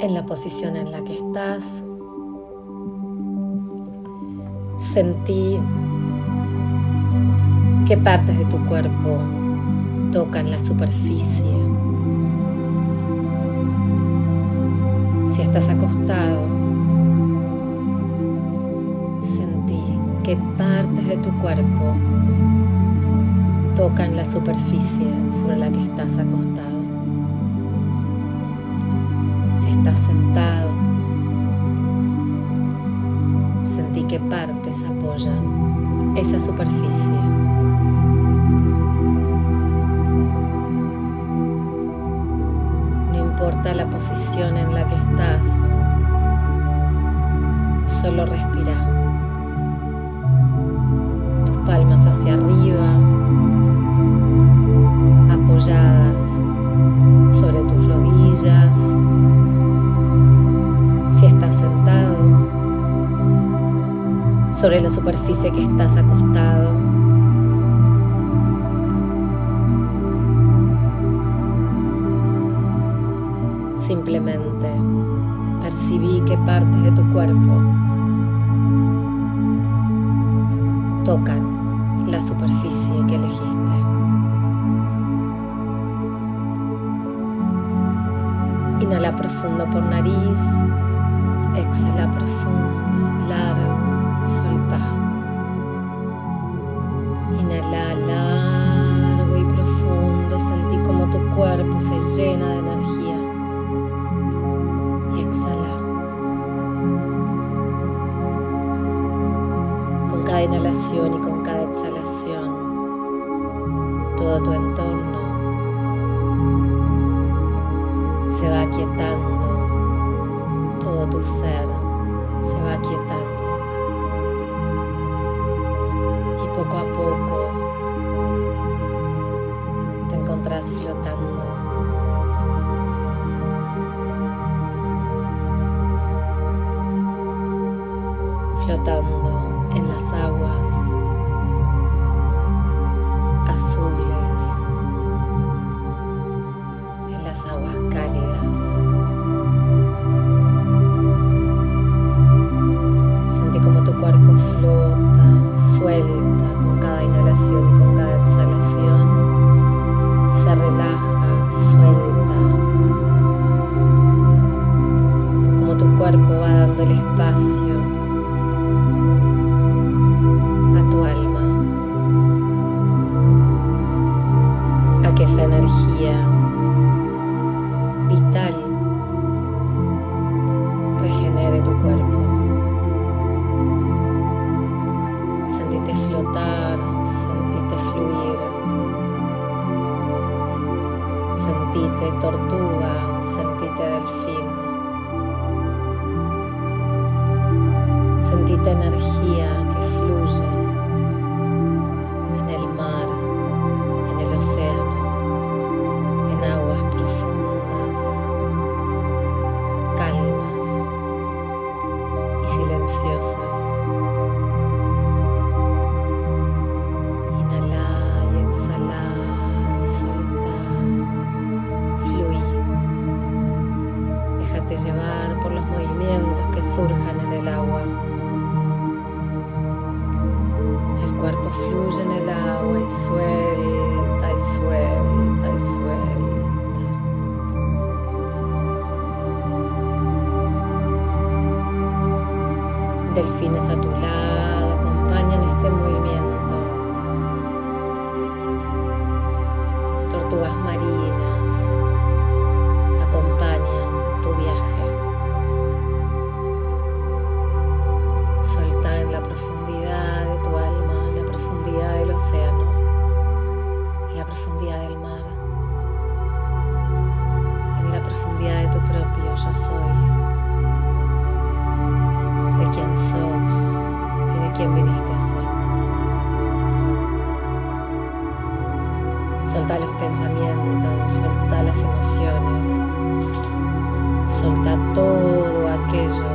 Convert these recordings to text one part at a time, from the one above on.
en la posición en la que estás. Sentí qué partes de tu cuerpo tocan la superficie. Si estás acostado, sentí qué partes de tu cuerpo tocan la superficie sobre la que estás acostado. Estás sentado, sentí qué partes apoyan esa superficie. No importa la posición en la que estás, solo respira. Tus palmas hacia arriba apoyadas sobre la superficie que estás acostado. Simplemente percibí que partes de tu cuerpo tocan la superficie que elegiste. Inhala profundo por nariz, exhala profundo, cuerpo se llena de energía. Y exhala. Con cada inhalación y con cada exhalación, todo tu entorno se va aquietando, todo tu ser se va aquietando. Poco a poco te encontrás flotando. Flotando esa energía vital regenere tu cuerpo. Sentite flotar, sentite fluir, sentite tortuga, sentite delfín, sentite energía surjan en el agua. El cuerpo fluye en el agua y suelta y suelta y suelta. Delfines a tu lado solta las emociones, solta todo aquello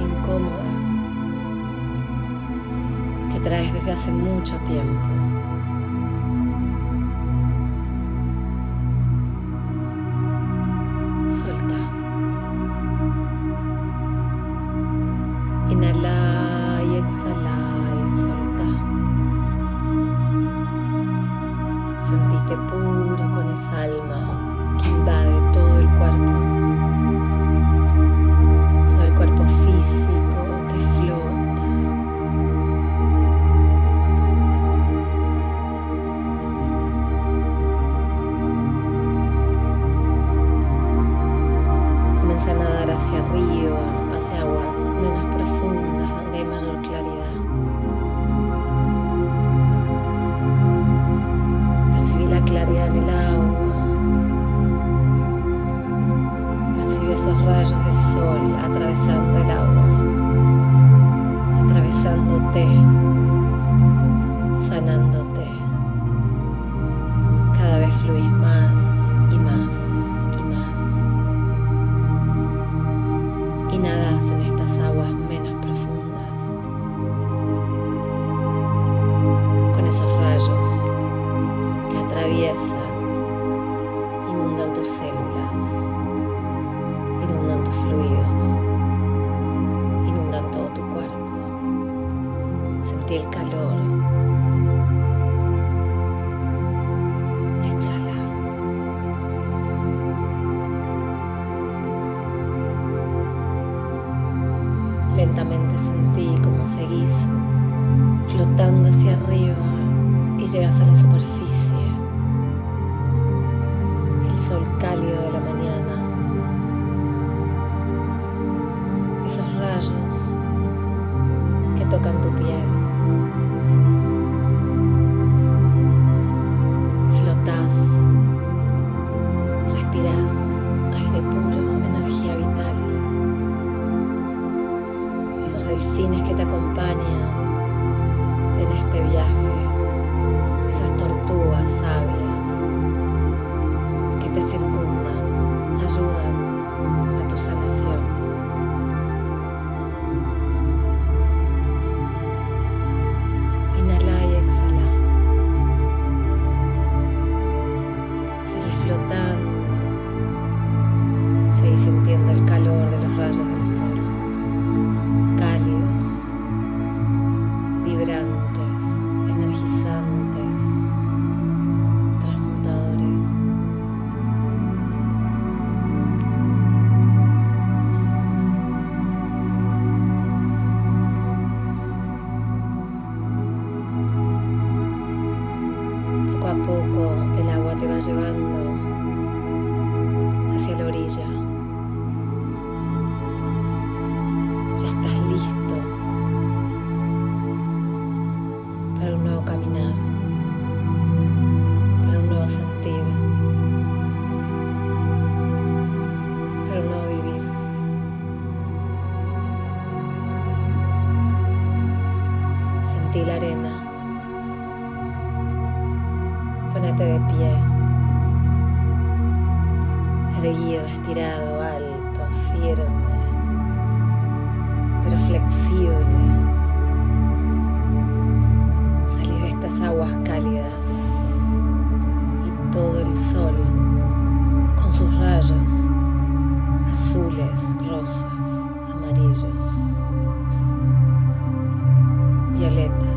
incómodas que traes desde hace mucho tiempo. hacia arriba, hacia aguas menos profundas, donde hay mayor claridad. llegas a la superficie. El sol cálido de la mañana. alto, firme, pero flexible. Salí de estas aguas cálidas y todo el sol, con sus rayos azules, rosas, amarillos, violetas.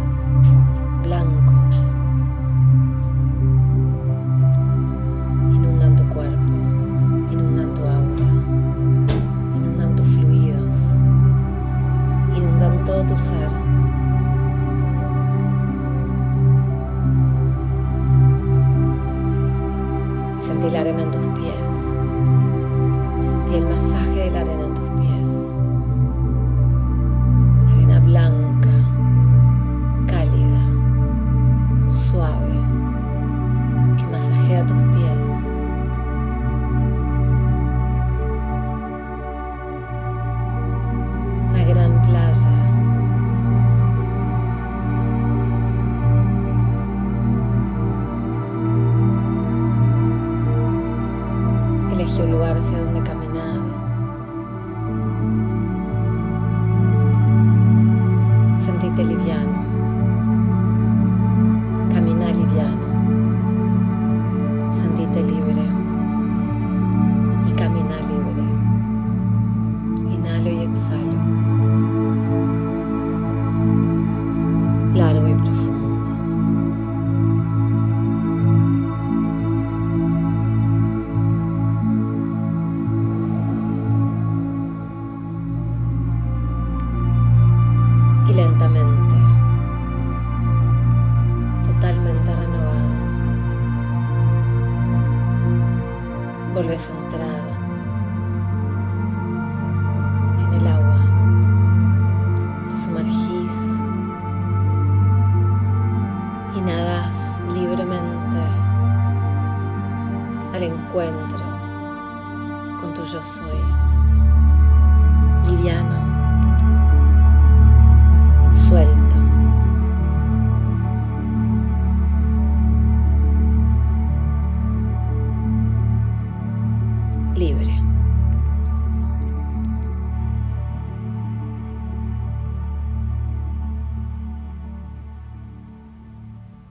Vuelves a entrar